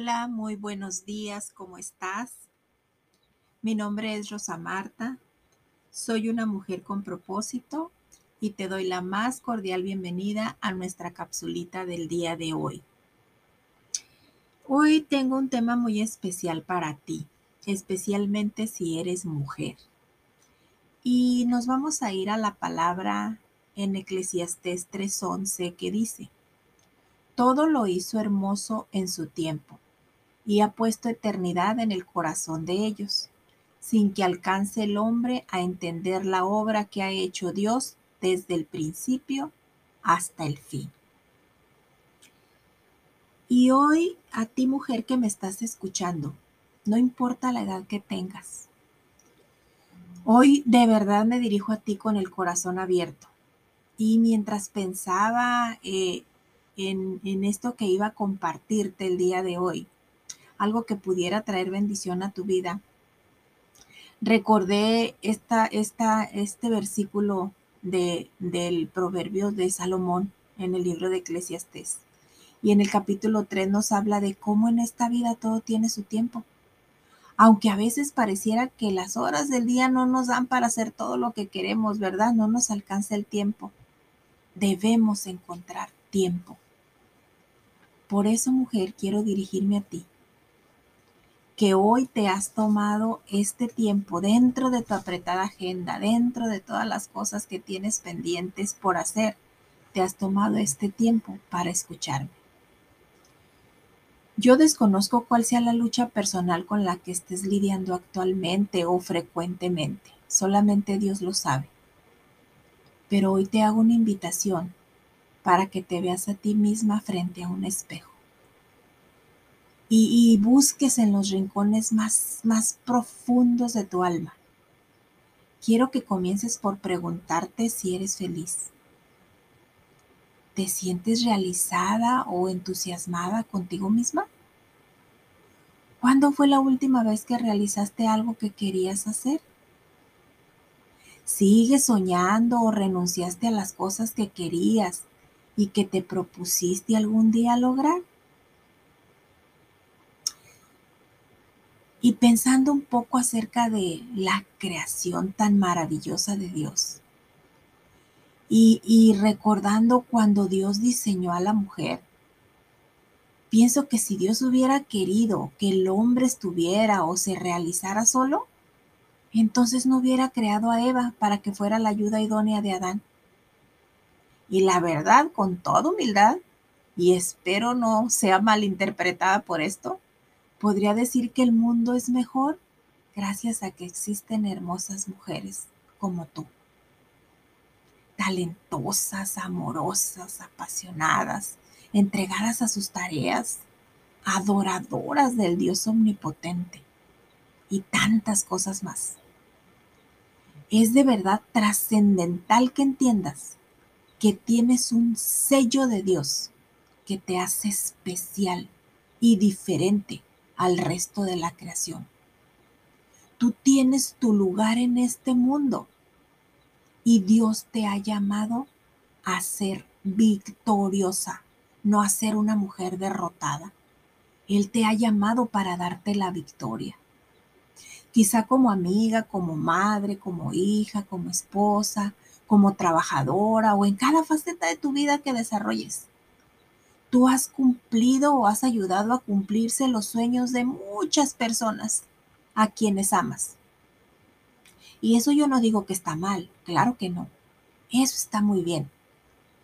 Hola, muy buenos días, ¿cómo estás? Mi nombre es Rosa Marta, soy una mujer con propósito y te doy la más cordial bienvenida a nuestra capsulita del día de hoy. Hoy tengo un tema muy especial para ti, especialmente si eres mujer. Y nos vamos a ir a la palabra en Eclesiastés 3:11 que dice, todo lo hizo hermoso en su tiempo y ha puesto eternidad en el corazón de ellos, sin que alcance el hombre a entender la obra que ha hecho Dios desde el principio hasta el fin. Y hoy a ti mujer que me estás escuchando, no importa la edad que tengas, hoy de verdad me dirijo a ti con el corazón abierto. Y mientras pensaba eh, en, esto que iba a compartirte el día de hoy, algo que pudiera traer bendición a tu vida. Recordé esta, esta, este versículo de, del proverbio de Salomón en el libro de Eclesiastés. Y en el capítulo 3 nos habla de cómo en esta vida todo tiene su tiempo. Aunque a veces pareciera que las horas del día no nos dan para hacer todo lo que queremos, ¿verdad? No nos alcanza el tiempo. Debemos encontrar tiempo. Por eso, mujer, quiero dirigirme a ti, que hoy te has tomado este tiempo dentro de tu apretada agenda, dentro de todas las cosas que tienes pendientes por hacer, te has tomado este tiempo para escucharme. Yo desconozco cuál sea la lucha personal con la que estés lidiando actualmente o frecuentemente. Solamente Dios lo sabe. Pero hoy te hago una invitación para que te veas a ti misma frente a un espejo. Y, busques en los rincones más, más profundos de tu alma. Quiero que comiences por preguntarte si eres feliz. ¿Te sientes realizada o entusiasmada contigo misma? ¿Cuándo fue la última vez que realizaste algo que querías hacer? ¿Sigues soñando o renunciaste a las cosas que querías y que te propusiste algún día lograr. Y pensando un poco acerca de la creación tan maravillosa de Dios. Y, recordando cuando Dios diseñó a la mujer, pienso que si Dios hubiera querido que el hombre estuviera o se realizara solo, entonces no hubiera creado a Eva para que fuera la ayuda idónea de Adán. Y la verdad, con toda humildad, y espero no sea malinterpretada por esto, podría decir que el mundo es mejor gracias a que existen hermosas mujeres como tú. Talentosas, amorosas, apasionadas, entregadas a sus tareas, adoradoras del Dios omnipotente y tantas cosas más. Es de verdad trascendental que entiendas que tienes un sello de Dios que te hace especial y diferente al resto de la creación. Tú tienes tu lugar en este mundo y Dios te ha llamado a ser victoriosa, no a ser una mujer derrotada. Él te ha llamado para darte la victoria. Quizá como amiga, como madre, como hija, como esposa, como trabajadora o en cada faceta de tu vida que desarrolles. Tú has cumplido o has ayudado a cumplirse los sueños de muchas personas a quienes amas. Y eso yo no digo que está mal, claro que no. Eso está muy bien.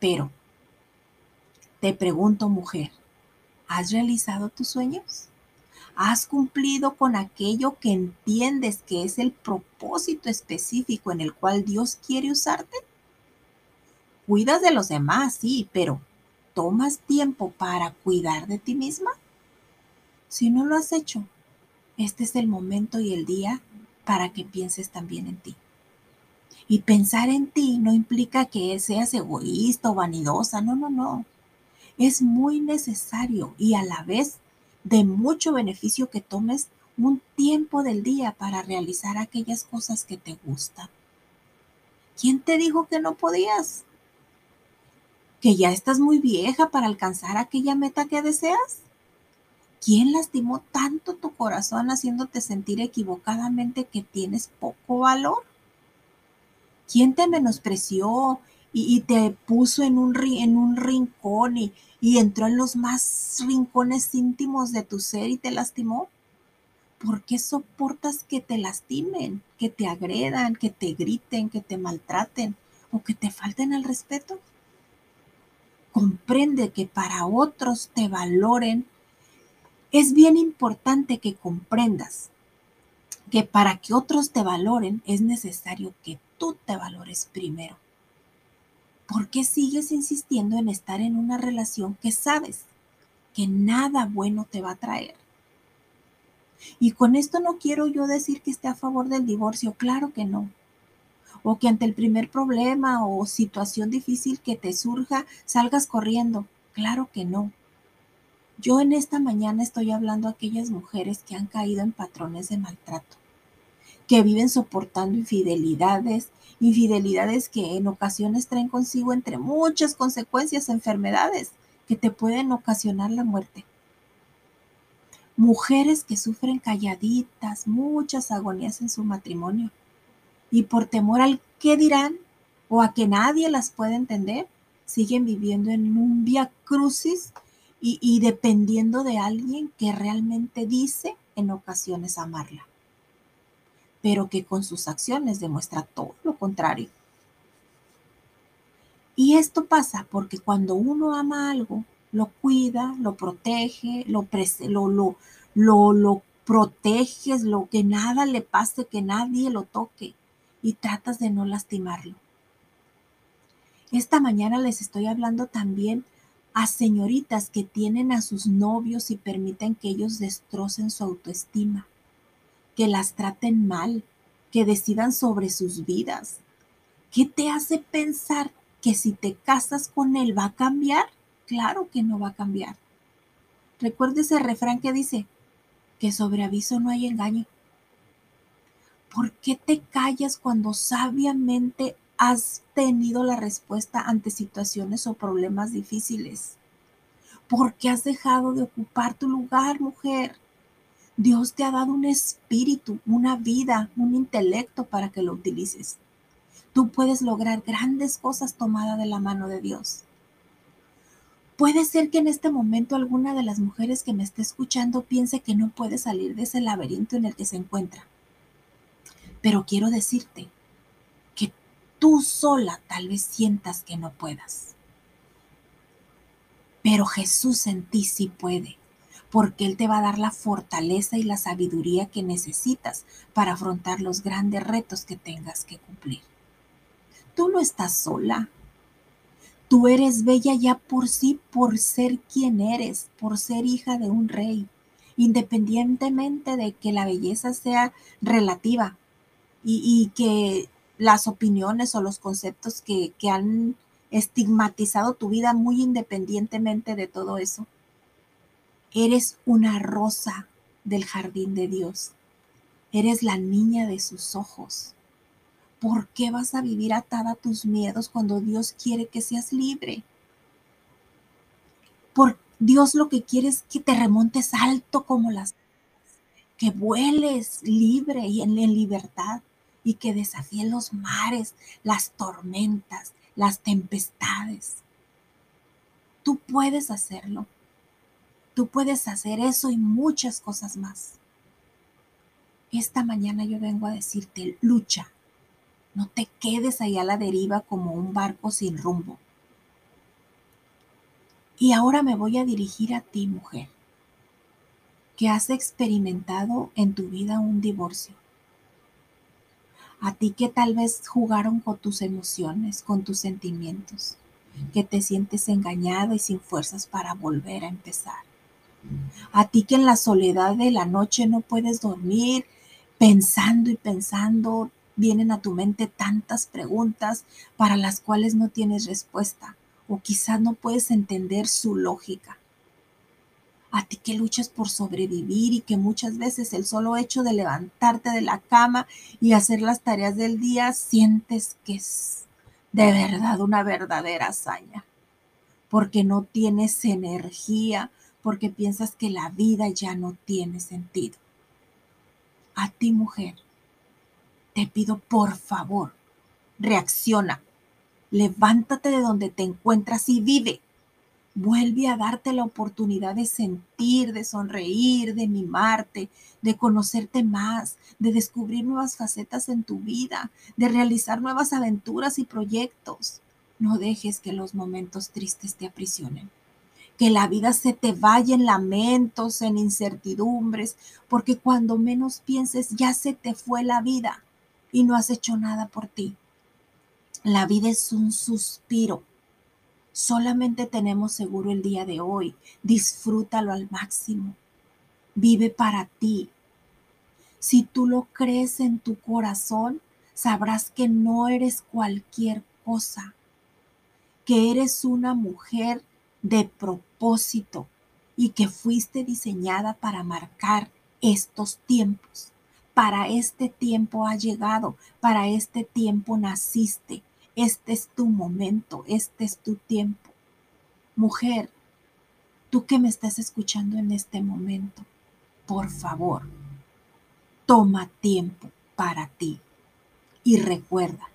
Pero, te pregunto mujer, ¿has realizado tus sueños? ¿Has cumplido con aquello que entiendes que es el propósito específico en el cual Dios quiere usarte? Cuidas de los demás, sí, pero ¿tomas tiempo para cuidar de ti misma? Si no lo has hecho, este es el momento y el día para que pienses también en ti. Y pensar en ti no implica que seas egoísta o vanidosa, no, no, no. Es muy necesario y a la vez de mucho beneficio que tomes un tiempo del día para realizar aquellas cosas que te gustan. ¿Quién te dijo que no podías? ¿Que ya estás muy vieja para alcanzar aquella meta que deseas? ¿Quién lastimó tanto tu corazón haciéndote sentir equivocadamente que tienes poco valor? ¿Quién te menospreció y, te puso en un, rincón y, y entró en los más rincones íntimos de tu ser y te lastimó? ¿Por qué soportas que te lastimen, que te agredan, que te griten, que te maltraten o que te falten el respeto? Comprende que para otros te valoren. Es bien importante que comprendas que para que otros te valoren es necesario que tú te valores primero. ¿Por qué sigues insistiendo en estar en una relación que sabes que nada bueno te va a traer? Y con esto no quiero yo decir que esté a favor del divorcio, claro que no. O que ante el primer problema o situación difícil que te surja salgas corriendo, claro que no. Yo en esta mañana estoy hablando a aquellas mujeres que han caído en patrones de maltrato, que viven soportando infidelidades, infidelidades que en ocasiones traen consigo entre muchas consecuencias enfermedades que te pueden ocasionar la muerte. Mujeres que sufren calladitas, muchas agonías en su matrimonio, y por temor al qué dirán o a que nadie las pueda entender, siguen viviendo en un via crucis y, dependiendo de alguien que realmente dice en ocasiones amarla, pero que con sus acciones demuestra todo lo contrario. Y esto pasa porque cuando uno ama algo, lo cuida, lo protege, lo, lo, lo, lo, lo proteges, lo que nada le pase, que nadie lo toque y tratas de no lastimarlo. Esta mañana les estoy hablando también a señoritas que tienen a sus novios y permiten que ellos destrocen su autoestima, que las traten mal, que decidan sobre sus vidas. ¿Qué te hace pensar que si te casas con él va a cambiar? Claro que no va a cambiar. Recuerde ese refrán que dice que sobre aviso no hay engaño. ¿Por qué te callas cuando sabiamente has tenido la respuesta ante situaciones o problemas difíciles? ¿Por qué has dejado de ocupar tu lugar, mujer? Dios te ha dado un espíritu, una vida, un intelecto para que lo utilices. Tú puedes lograr grandes cosas tomada de la mano de Dios. Puede ser que en este momento alguna de las mujeres que me esté escuchando piense que no puede salir de ese laberinto en el que se encuentra. Pero quiero decirte que tú sola tal vez sientas que no puedas. Pero Jesús en ti sí puede, porque Él te va a dar la fortaleza y la sabiduría que necesitas para afrontar los grandes retos que tengas que cumplir. Tú no estás sola. Tú eres bella ya por sí, por ser quien eres, por ser hija de un rey, independientemente de que la belleza sea relativa y, que las opiniones o los conceptos que, que han estigmatizado tu vida muy independientemente de todo eso. Eres una rosa del jardín de Dios. Eres la niña de sus ojos. ¿Por qué vas a vivir atada a tus miedos cuando Dios quiere que seas libre? Por Dios lo que quiere es que te remontes alto como las que vueles libre y en, libertad y que desafíe los mares, las tormentas, las tempestades. Tú puedes hacerlo. Tú puedes hacer eso y muchas cosas más. Esta mañana yo vengo a decirte, lucha, no te quedes ahí a la deriva como un barco sin rumbo. Y ahora me voy a dirigir a ti, mujer, que has experimentado en tu vida un divorcio. A ti que tal vez jugaron con tus emociones, con tus sentimientos, que te sientes engañada y sin fuerzas para volver a empezar. A ti que en la soledad de la noche no puedes dormir pensando y pensando vienen a tu mente tantas preguntas para las cuales no tienes respuesta o quizás no puedes entender su lógica. A ti que luchas por sobrevivir y que muchas veces el solo hecho de levantarte de la cama y hacer las tareas del día sientes que es de verdad una verdadera hazaña, porque no tienes energía, porque piensas que la vida ya no tiene sentido. A ti, mujer, te pido por favor, reacciona, levántate de donde te encuentras y vive. Vuelve a darte la oportunidad de sentir, de sonreír, de mimarte, de conocerte más, de descubrir nuevas facetas en tu vida, de realizar nuevas aventuras y proyectos. No dejes que los momentos tristes te aprisionen. Que la vida se te vaya en lamentos, en incertidumbres, porque cuando menos pienses ya se te fue la vida y no has hecho nada por ti. La vida es un suspiro Solamente tenemos seguro el día de hoy. Disfrútalo al máximo. Vive para ti. Si tú lo crees en tu corazón, sabrás que no eres cualquier cosa, que eres una mujer de propósito y que fuiste diseñada para marcar estos tiempos. Para este tiempo ha llegado, para este tiempo naciste, este es tu momento, este es tu tiempo. Mujer, tú que me estás escuchando en este momento, por favor, toma tiempo para ti y recuerda,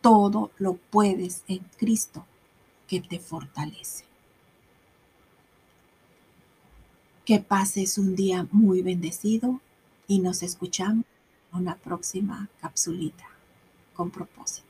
todo lo puedes en Cristo que te fortalece. Que pases un día muy bendecido y nos escuchamos en una próxima capsulita con propósito.